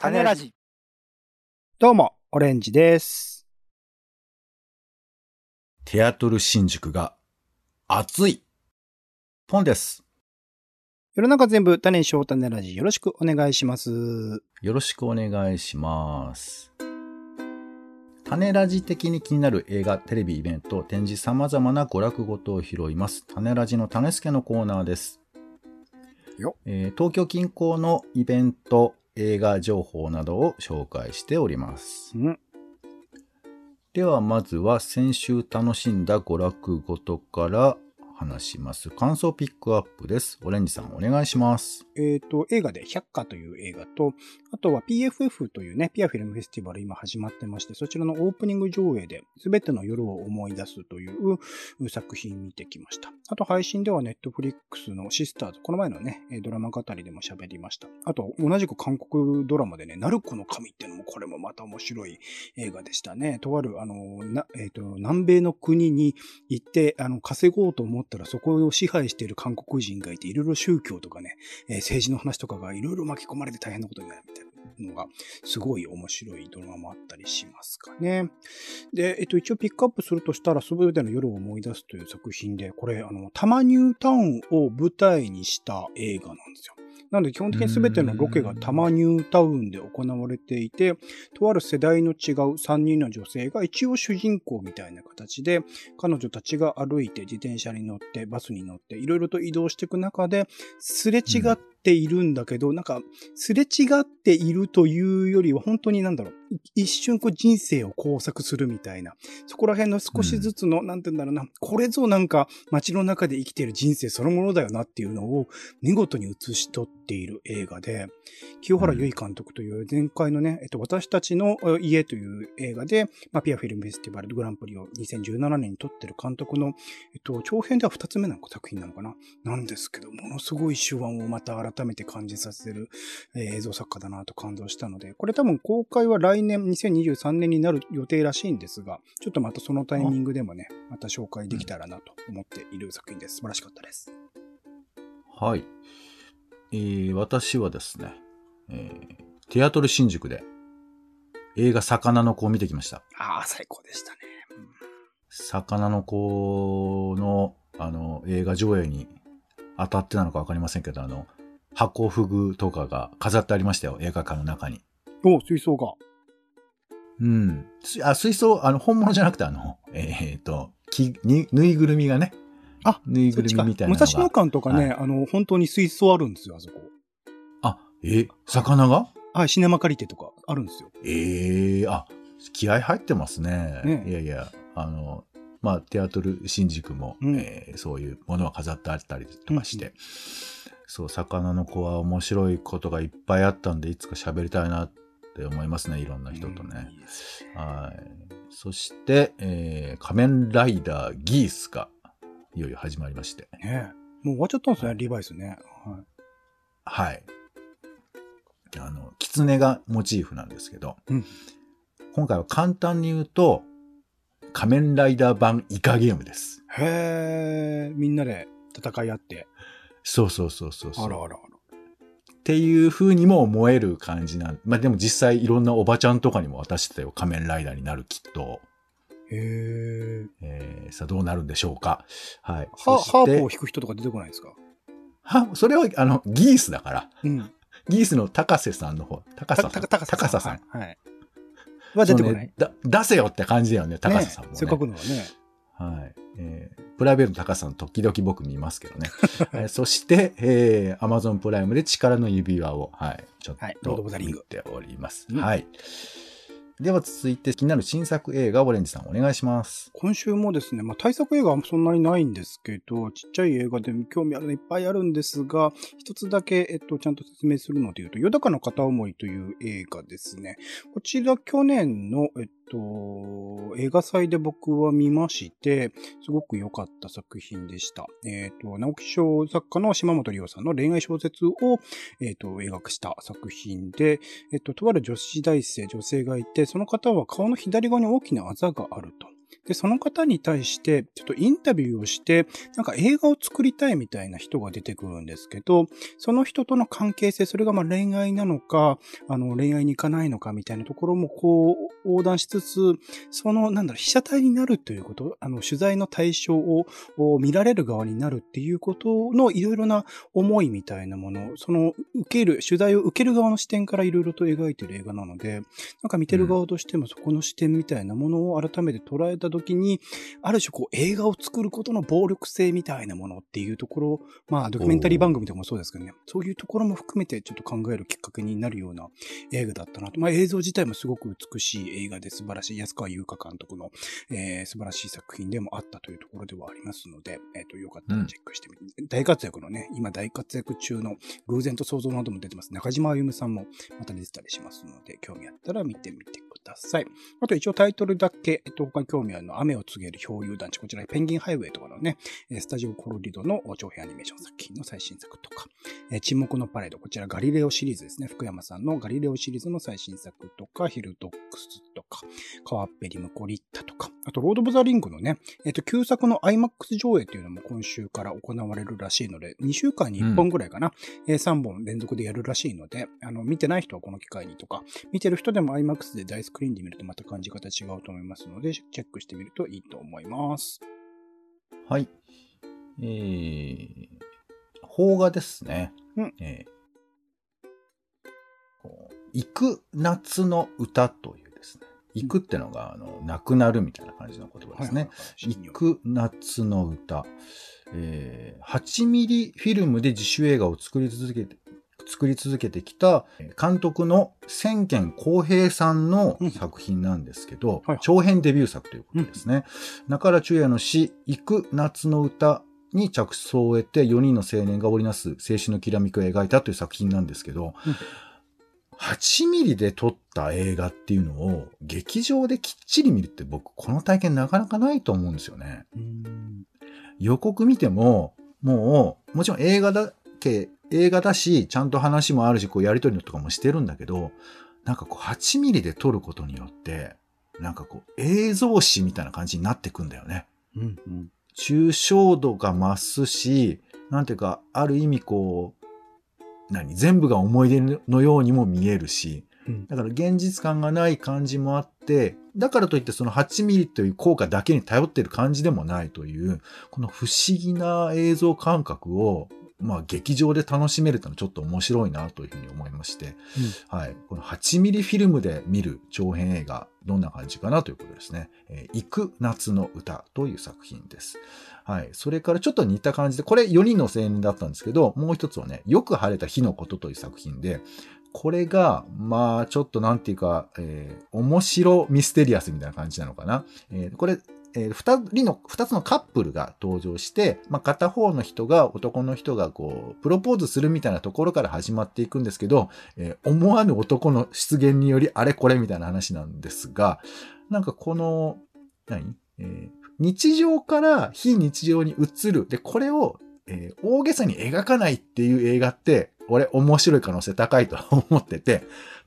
種ラジ。どうも、オレンジです。テアトル新宿が熱い本です。世の中全部種にしよう種ラジ。よろしくお願いします。よろしくお願いします。種ラジ的に気になる映画、テレビ、イベント、展示、様々な娯楽ごとを拾います。種ラジの種助のコーナーです。よえー東京近郊のイベント、映画情報などを紹介しております。うん。ではまずは先週楽しんだ娯楽ごとから話します。感想ピックアップです。オレンジさんお願いします。えっ、と、映画で百花という映画と、あとは PFF というね、ピアフィルムフェスティバル今始まってまして、そちらのオープニング上映で、すべての夜を思い出すという作品見てきました。あと配信では Netflix のシスターズ、この前のね、ドラマ語りでも喋りました。あと、同じく韓国ドラマでね、ナルコの神っていうのもこれもまた面白い映画でしたね。とある、あの、えっ、と、南米の国に行って、あの、稼ごうと思ってたらそこを支配している韓国人がいて、いろいろ宗教とかね、えー政治の話とかがいろいろ巻き込まれて大変なことになるみたいなのが、すごい面白いドラマもあったりしますかね。で、えっと、一応ピックアップするとしたら、すべての夜を思い出すという作品で、これ、あの、タマニュータウンを舞台にした映画なんですよ。なので基本的に全てのロケがタマニュータウンで行われていて、とある世代の違う3人の女性が一応主人公みたいな形で、彼女たちが歩いて自転車に乗ってバスに乗っていろいろと移動していく中で、すれ違っているんだけど、なんか、すれ違っているというよりは本当になんだろう、一瞬こう人生を工作するみたいな、そこら辺の少しずつの、なんて言うんだろうな、これぞなんか街の中で生きている人生そのものだよなっていうのを見事に映し取っている映画で、清原由衣監督という前回のね、えっと、私たちのえ家という映画で、まあ、ピアフィルムフェスティバルグランプリを2017年に撮ってる監督の、えっと、長編では2つ目の作品なのかな？なんですけど、ものすごい手腕をまた改めて感じさせる、えー映像作家だなと感動したので、これ多分公開は来年2023年になる予定らしいんですが、ちょっとまたそのタイミングでもね、また紹介できたらなと思っている作品です。素晴らしかったです。はい。えー私はですね、えーテアトル新宿で映画魚の子を見てきました。ああ、最高でしたね。うん魚の子の、あの、映画上映に当たってなのかわかりませんけど、あの、箱フグとかが飾ってありましたよ、映画館の中に。お、水槽が。うん。すあ、水槽、あの、本物じゃなくて、あの、えっ、と、き、に、ぬいぐるみがね。あぬいぐるみみたいな。武蔵野館とかね、はあの、本当に水槽あるんですよ、あそこ。あ、え、魚が？はい、シネマ借りてとかあるんですよ。ええあ、気合入ってますね。ねいやいや、あの、まあ、テアトル新宿も、うんえーそういうものが飾ってあったりとかして、そう、魚の子は面白いことがいっぱいあったんで、いつか喋りたいなって思いますね、いろんな人とねうん。いいですはい。そして、えー仮面ライダーギースが、いよいよ始まりまして。ねもう終わっちゃったんですね、リバイスね。はい。はい。あの、狐がモチーフなんですけど、うん今回は簡単に言うと、仮面ライダー版イカゲームです。へえ、みんなで戦い合って。そうそうそうそうそう。あらあらあら。っていう風にも思える感じなん。まあでも実際いろんなおばちゃんとかにも渡してたよ。仮面ライダーになるきっと。へえ。えー、さあどうなるんでしょうか。はい。ハープを弾く人とか出てこないですか？は、それはあの、ギースだから。うん。ギースの高瀬さんの方。高た瀬さん。た高高瀬さん。はい。は出てこない。だ出せよって感じだよね、高瀬さんも、ね。せっかくのはね。はい。えープライベートの高さん時々僕見ますけどね。えーそして、えー、Amazon プライムで力の指輪を、はい、ちょっはいロード・オとブ・ザ・リング見ております。うんはい。では続いて気になる新作映画、オレンジさんお願いします。今週もですね、まあ、対策映画はそんなにないんですけど、ちっちゃい映画でも興味あるのいっぱいあるんですが、一つだけ、えっと、ちゃんと説明するので言うと、よだかの片思いという映画ですね。こちら去年の、えっと、映画祭で僕は見まして、すごく良かった作品でした。えっと、直木賞作家の島本理夫さんの恋愛小説を、えっと、描くした作品で、えっと、とある女子大生、女性がいて、その方は顔の左側に大きなあざがあると。で、その方に対して、ちょっとインタビューをして、なんか映画を作りたいみたいな人が出てくるんですけど、その人との関係性、それがまあ恋愛なのか、あの、恋愛に行かないのかみたいなところもこう、横断しつつ、その、なんだろう、被写体になるということ、あの、取材の対象を見られる側になるっていうことのいろいろな思いみたいなもの、その、受ける、取材を受ける側の視点からいろいろと描いてる映画なので、なんか見てる側としてもそこの視点みたいなものを改めて捉えたときに、ある種こう映画を作ることの暴力性みたいなものっていうところ、まあドキュメンタリー番組とかもそうですけどね、そういうところも含めてちょっと考えるきっかけになるような映画だったなと。まあ映像自体もすごく美しい映画で素晴らしい安川優香監督の、えー素晴らしい作品でもあったというところではありますので、えっ、と、よかったらチェックしてみて、大活躍のね、今大活躍中の偶然と想像なども出てます。中島あゆむさんもまた出てたりしますので、興味あったら見てみてください。あと一応タイトルだけ、えっと、他に興味のは雨を告げる漂流団地。こちらペンギンハイウェイとかのね、えースタジオコロリドの長編アニメーション作品の最新作とか、えー沈黙のパレード。こちらガリレオシリーズですね。福山さんのガリレオシリーズの最新作とか、ヒルドックスとか、川っぺりムコリッタとか、あとロード・オブ・ザ・リングのね、えっと、旧作の IMAX 上映っていうのも今週から行われるらしいので、2週間に1本ぐらいかな、えー3本連続でやるらしいので、あの、見てない人はこの機会にとか、見てる人でも IMAX で大スクリーンで見るとまた感じ方違うと思いますので、チェックしてみるといいと思います。はい。えー、邦画ですね。うんえーこう行く夏の歌というですね。行くってのが、あの、なくなるみたいな感じの言葉ですね。行く夏の歌。えー、8ミリフィルムで自主映画を作り続けて、作り続けてきたえー監督の千賢浩平さんの作品なんですけど、はい。長編デビュー作ということですね。中原中也の詩、行く夏の歌に着想を得て4人の青年が織りなす青春のきらめきを描いたという作品なんですけど、うん。8ミリで撮った映画っていうのを劇場できっちり見るって僕この体験なかなかないと思うんですよね。予告見ても、もう、もちろん映画だけ、映画だし、ちゃんと話もあるし、こうやりとりとかもしてるんだけど、なんかこう8ミリで撮ることによって、なんかこう映像史みたいな感じになってくんだよね。うん。うん抽象度が増すし、なんていうか、ある意味こう、何？全部が思い出のようにも見えるし、うん。だから現実感がない感じもあって、だからといってその8ミリという効果だけに頼ってる感じでもないという、この不思議な映像感覚を、まあ劇場で楽しめるというのはちょっと面白いなというふうに思いまして、はい。この8ミリフィルムで見る長編映画、どんな感じかなということですね。えー行く夏の歌という作品です。はい。それからちょっと似た感じで、これ4人の青年だったんですけど、もう一つはね、よく晴れた日のことという作品で、これが、まあ、ちょっとなんていうか、えー面白ミステリアスみたいな感じなのかな。えーこれ、えー二人の、二つのカップルが登場して、まあ、片方の人が、男の人がこう、プロポーズするみたいなところから始まっていくんですけど、えー思わぬ男の出現によりあれこれみたいな話なんですが、なんかこの、何？えー日常から非日常に移る。で、これを、えー大げさに描かないっていう映画って、俺面白い可能性高いと 思ってて、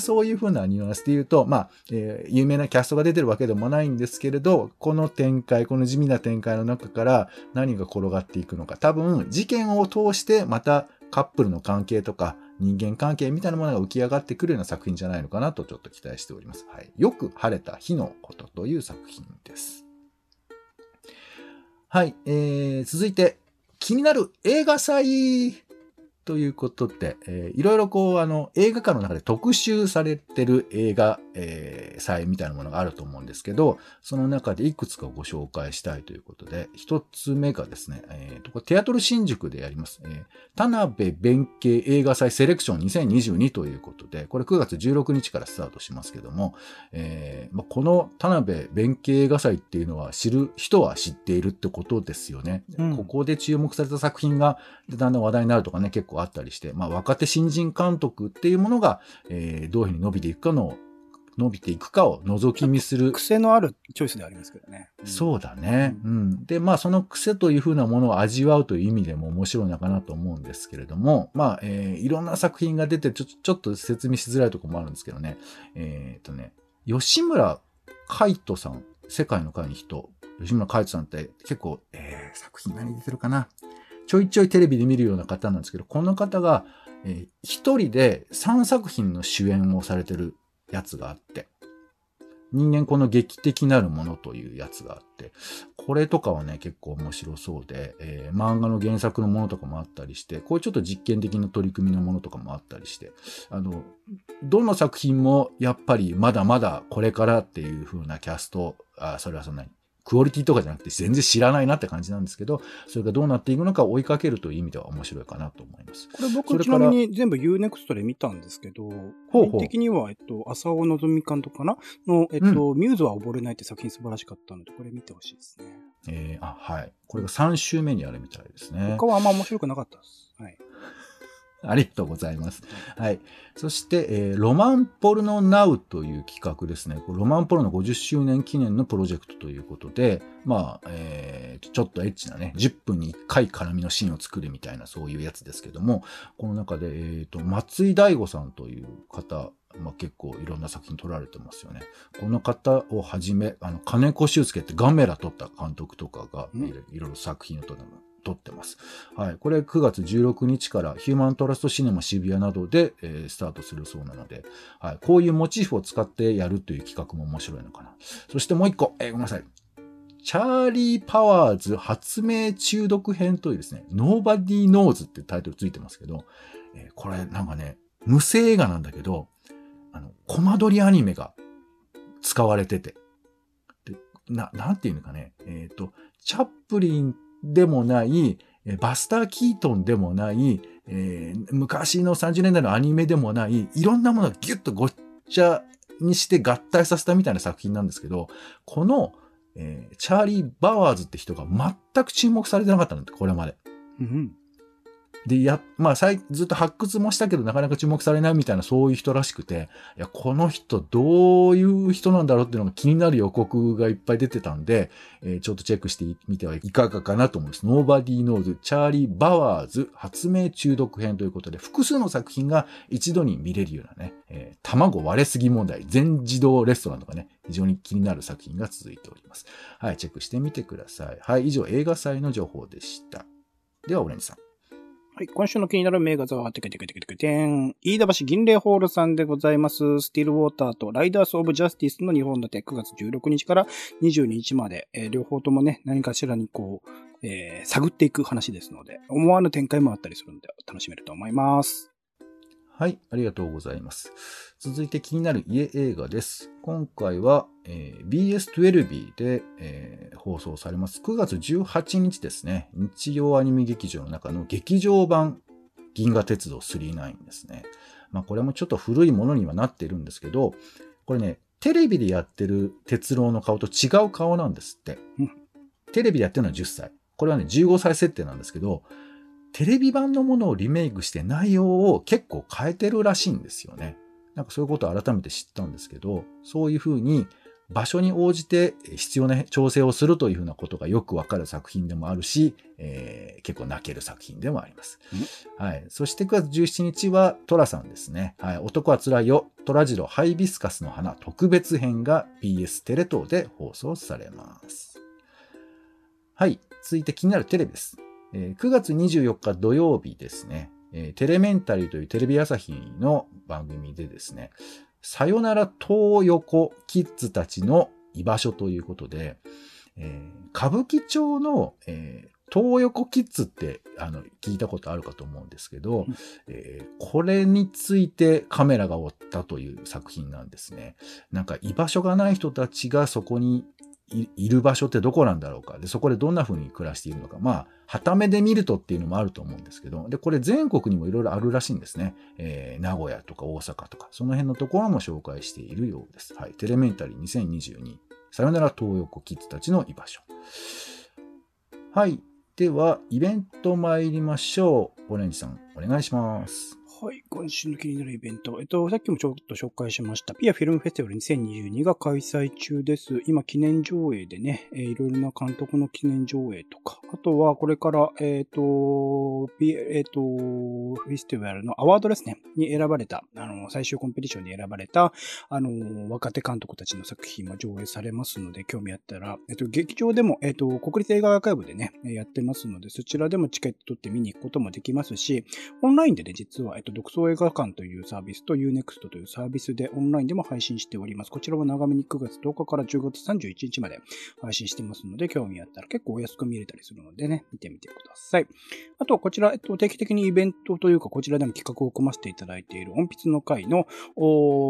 そういう風なニュアンスで言うと、まあ、えー有名なキャストが出てるわけでもないんですけれど、この展開、この地味な展開の中から何が転がっていくのか。多分、事件を通してまたカップルの関係とか人間関係みたいなものが浮き上がってくるような作品じゃないのかなとちょっと期待しております。はい。よく晴れた日のことという作品です。はい。えー、続いて、気になる映画祭ということで、えーいろいろこう、あの、映画館の中で特集されてる映画、えー祭みたいなものがあると思うんですけど、その中でいくつかご紹介したいということで、一つ目がですね、えーとこれテアトル新宿でやります、えー田辺弁慶映画祭セレクション2022ということで、これ9月16日からスタートしますけども、えーまあ、この田辺弁慶映画祭っていうのは知る人は知っているってことですよね。うんここで注目された作品がだんだん話題になるとかね、結構あったりして、まあ、若手新人監督っていうものが、えーどういうふうに伸びていくかの、伸びていくかを覗き見する。癖のあるチョイスではありますけどね。そうだね。ううん。で、まあ、その癖というふうなものを味わうという意味でも面白いのかなと思うんですけれども、まあ、えーいろんな作品が出てちょ、ちょっと説明しづらいところもあるんですけどね。えっ、とね、吉村海人さん世界の会の人、吉村海人さんって結構、えー、作品何出てるかな？ちょいちょいテレビで見るような方なんですけど、この方が、えー、一人で3作品の主演をされてるやつがあって、人間この劇的なるものというやつがあって、これとかはね、結構面白そうで、えー、漫画の原作のものとかもあったりして、こういうちょっと実験的な取り組みのものとかもあったりして、あの、どの作品もやっぱりまだまだこれからっていう風なキャスト、あ、それはそんなにクオリティとかじゃなくて全然知らないなって感じなんですけど、それがどうなっていくのか追いかけるという意味では面白いかなと思います。これ僕ちなみに全部 Unext で見たんですけど、ほう的には、えっと、浅尾のぞみ監督かな？の、えっと、うん、ミューズは溺れないって作品素晴らしかったので、これ見てほしいですね。えー、あ、はい。これが3週目にあるみたいですね。他はあんま面白くなかったです。はい。ありがとうございます。はい。そして、えー、ロマンポルノナウという企画ですね。ロマンポルノ50周年記念のプロジェクトということで、まあ、えー、ちょっとエッチなね、10分に1回絡みのシーンを作るみたいなそういうやつですけども、この中で、えっ、ー、と、松井大悟さんという方、まあ、結構いろんな作品撮られてますよね。この方をはじめ、あの、金子修介ってガメラ撮った監督とかがいろいろ作品を撮ってます。撮ってます。はい。これ9月16日からヒューマントラストシネマ渋谷などで、えー、スタートするそうなので、はい。こういうモチーフを使ってやるという企画も面白いのかな。そしてもう一個、えー、ごめんなさい。チャーリー・パワーズ発明中毒編というですね、Nobody Knows ってタイトルついてますけど、えー、これなんかね、無声映画なんだけど、あの、コマ撮りアニメが使われてて、でな、なんていうのかね、えっ、ー、と、チャップリンでもない、バスター・キートンでもない、えー、昔の30年代のアニメでもない、いろんなものをギュッとごっちゃにして合体させたみたいな作品なんですけど、この、えー、チャーリー・バワーズって人が全く注目されてなかったんだって、これまで。で、や、まあ、ずっと発掘もしたけど、なかなか注目されないみたいな、そういう人らしくて、いや、この人、どういう人なんだろうっていうのが気になる予告がいっぱい出てたんで、えー、ちょっとチェックしてみてはいかがかなと思います。Nobody Knows チャーリー・バワーズ発明中毒編ということで、複数の作品が一度に見れるようなね、えー、卵割れすぎ問題、全自動レストランとかね、非常に気になる作品が続いております。はい、チェックしてみてください。はい、以上、映画祭の情報でした。では、オレンジさん。はい。今週の気になる名画像は、テケテケテケテケテン。飯田橋銀霊ホールさんでございます。スティールウォーターとライダースオブジャスティスの日本立て9月16日から22日まで、えー、両方ともね、何かしらにこう、えー、探っていく話ですので、思わぬ展開もあったりするので、楽しめると思います。はい、ありがとうございます。続いて気になる家映画です。今回は、えー、BS12 で、えー、放送されます。9月18日ですね。日曜アニメ劇場の中の劇場版銀河鉄道39ですね。まあこれもちょっと古いものにはなっているんですけど、これね、テレビでやってる鉄郎の顔と違う顔なんですって。テレビでやってるのは10歳。これはね、15歳設定なんですけど、テレビ版のものをリメイクして内容を結構変えてるらしいんですよね。なんかそういうことを改めて知ったんですけど、そういうふうに場所に応じて必要な調整をするというふうなことがよくわかる作品でもあるし、えー、結構泣ける作品でもあります。はい。そして9月17日はトラさんですね。はい。男は辛いよ。トラジロハイビスカスの花特別編が BS テレ東で放送されます。はい。続いて気になるテレビです。えー、9月24日土曜日ですね、えー、テレメンタリーというテレビ朝日の番組でですね、さよなら東横キッズたちの居場所ということで、えー、歌舞伎町の、えー、東横キッズってあの聞いたことあるかと思うんですけど、えー、これについてカメラが追ったという作品なんですね。なんか居場所がない人たちがそこにいる場所ってどこなんだろうか。で、そこでどんな風に暮らしているのか。まあ、旗目で見るとっていうのもあると思うんですけど、で、これ全国にもいろいろあるらしいんですね。えー、名古屋とか大阪とか、その辺のところも紹介しているようです。はい。テレメンタリー2022。さよなら東横キッズたちの居場所。はい。では、イベント参りましょう。オレンジさん、お願いします。はい。今週の気になるイベント。えっと、さっきもちょっと紹介しました。ピアフィルムフェスティバル2022が開催中です。今、記念上映でね、えーいろいろな監督の記念上映とか、あとはこれから、えっ、と、ピえっ、と、フェスティバルのアワードですね、に選ばれた、あの、最終コンペティションに選ばれた、あの、若手監督たちの作品も上映されますので、興味あったら、えっ、と、劇場でも、えっ、と、国立映画アーカイブでね、やってますので、そちらでもチケット取って見に行くこともできますし、オンラインでね、実は、えっと、独創映画館というサービスと Unext というサービスでオンラインでも配信しております。こちらは長めに9月10日から10月31日まで配信してますので、興味あったら結構お安く見れたりするのでね、見てみてください。あとこちら、えっと、定期的にイベントというか、こちらでも企画を組ませていただいている音筆の会の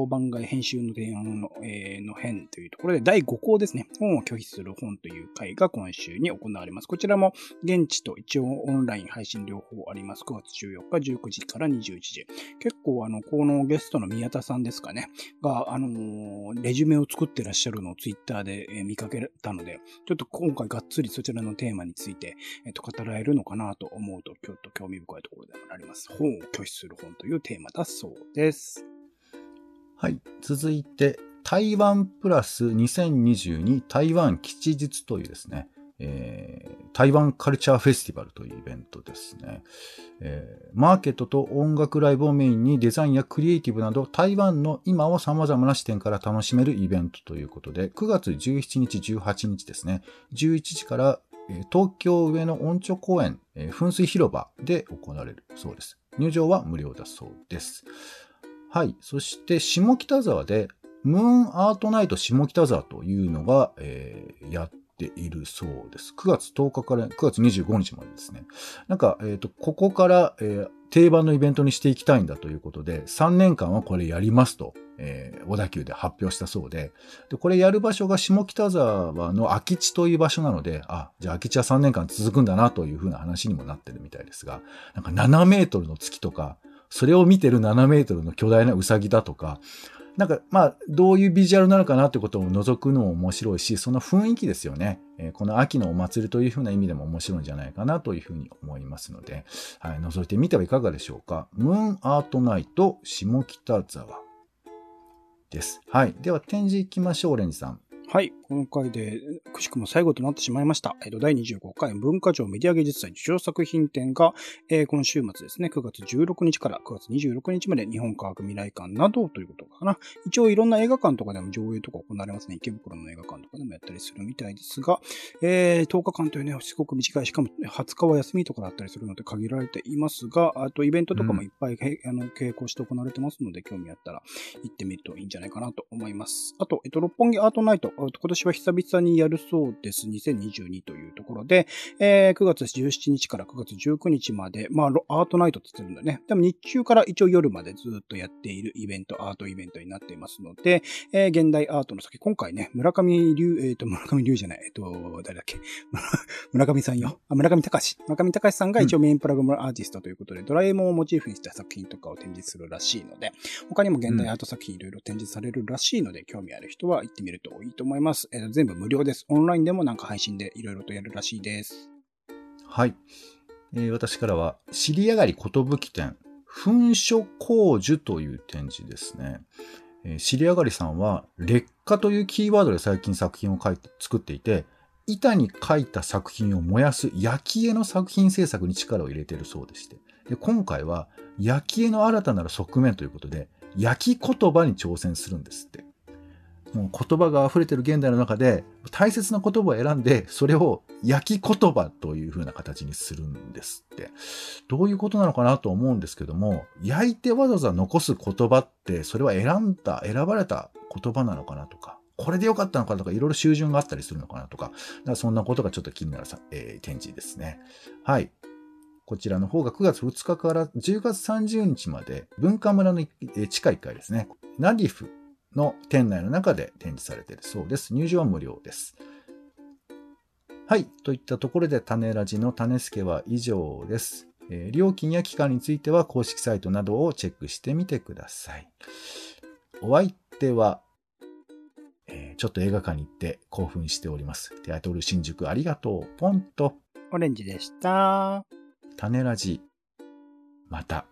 番外編集の提案の,、えーの編というところで、第5項ですね、本を拒否する本という会が今週に行われます。こちらも現地と一応オンライン配信両方あります。9月14日19時から21時。結構あの、このゲストの宮田さんですかね、が、あのーレジュメを作ってらっしゃるのをツイッターで見かけたので、ちょっと今回がっつりそちらのテーマについて、えっと、語られるのかなと思うと、ちょっと興味深いところでもあります。本を拒否する本というテーマだそうです。はい。続いて、台湾プラス2022台湾吉日というですね、えー台湾カルチャーフェスティバルというイベントですね、えーマーケットと音楽ライブをメインにデザインやクリエイティブなど台湾の今を様々な視点から楽しめるイベントということで、9月17日、18日ですね、11時から東京上野音頂公園、噴水広場で行われるそうです。入場は無料だそうです。はい。そして、下北沢で、ムーンアートナイト下北沢というのが、えーやっているそうです。9月10日から9月25日までですね。なんか、えっ、と、ここから、えー定番のイベントにしていきたいんだということで、3年間はこれやりますと、えー小田急で発表したそうで、で、これやる場所が下北沢の空き地という場所なので、あ、じゃあ空き地は3年間続くんだなというふうな話にもなってるみたいですが、なんか7メートルの月とか、それを見てる7メートルの巨大なウサギだとか、なんか、まあ、どういうビジュアルなのかなってことを覗くのも面白いし、その雰囲気ですよね。えーこの秋のお祭りというふうな意味でも面白いんじゃないかなというふうに思いますので、はい、覗いてみてはいかがでしょうか。ムーンアートナイト下北沢です。はい。では展示行きましょう、オレンジさん。はい。今回で、くしくも最後となってしまいました。えっと、第25回文化庁メディア芸術祭受賞作品展が、えー今週末ですね、9月16日から9月26日まで日本科学未来館などということかな。一応いろんな映画館とかでも上映とか行われますね。池袋の映画館とかでもやったりするみたいですが、えー10日間というね、すごく短い、しかも20日は休みとかだったりするので限られていますが、あとイベントとかもいっぱい、へあの並行して行われてますので、興味あったら行ってみるといいんじゃないかなと思います。あと、えっと、六本木アートナイト、今年は久々にやるそうです。2022というところで、えー9月17日から9月19日まで、まあ、ロアートナイトって言ってるんだね。でも日中から一応夜までずっとやっているイベント、アートイベントになっていますので、えー現代アートの先、今回ね、村上龍、えっ、と、村上龍じゃない、えっ、と、誰だっけ？村上さんよ。あ、村上隆。村上隆さんが一応メインプラグアーティストということで、ドラえもんをモチーフにした作品とかを展示するらしいので、他にも現代アート作品いろいろ展示されるらしいので、興味ある人は行ってみるといいと思います。えー全部無料です。オンラインでもなんか配信でいろいろとやるらしいです。はい。えー私からは、尻上がり寿展、噴書工樹という展示ですね。えー尻上がりさんは、劣化というキーワードで最近作品を書いて作っていて、板に書いた作品を燃やす焼き絵の作品制作に力を入れているそうでして。で今回は、焼き絵の新たなる側面ということで、焼き言葉に挑戦するんですって。もう言葉が溢れてる現代の中で大切な言葉を選んでそれを焼き言葉という風な形にするんですって。どういうことなのかなと思うんですけども焼いてわざわざ残す言葉ってそれは選んだ選ばれた言葉なのかなとかこれでよかったのかとかいろいろ修準があったりするのかなとかだからそんなことがちょっと気になるさ、えー展示ですね。はい。こちらの方が9月2日から10月30日まで文化村の地下1階ですね。ナディフの店内の中で展示されているそうです。入場は無料です。はい。といったところで、種ラジの種助は以上です。えー料金や期間については公式サイトなどをチェックしてみてください。お相手は、えーちょっと映画館に行って興奮しております。テアトル新宿ありがとう。ポンと、オレンジでした。種ラジ。また。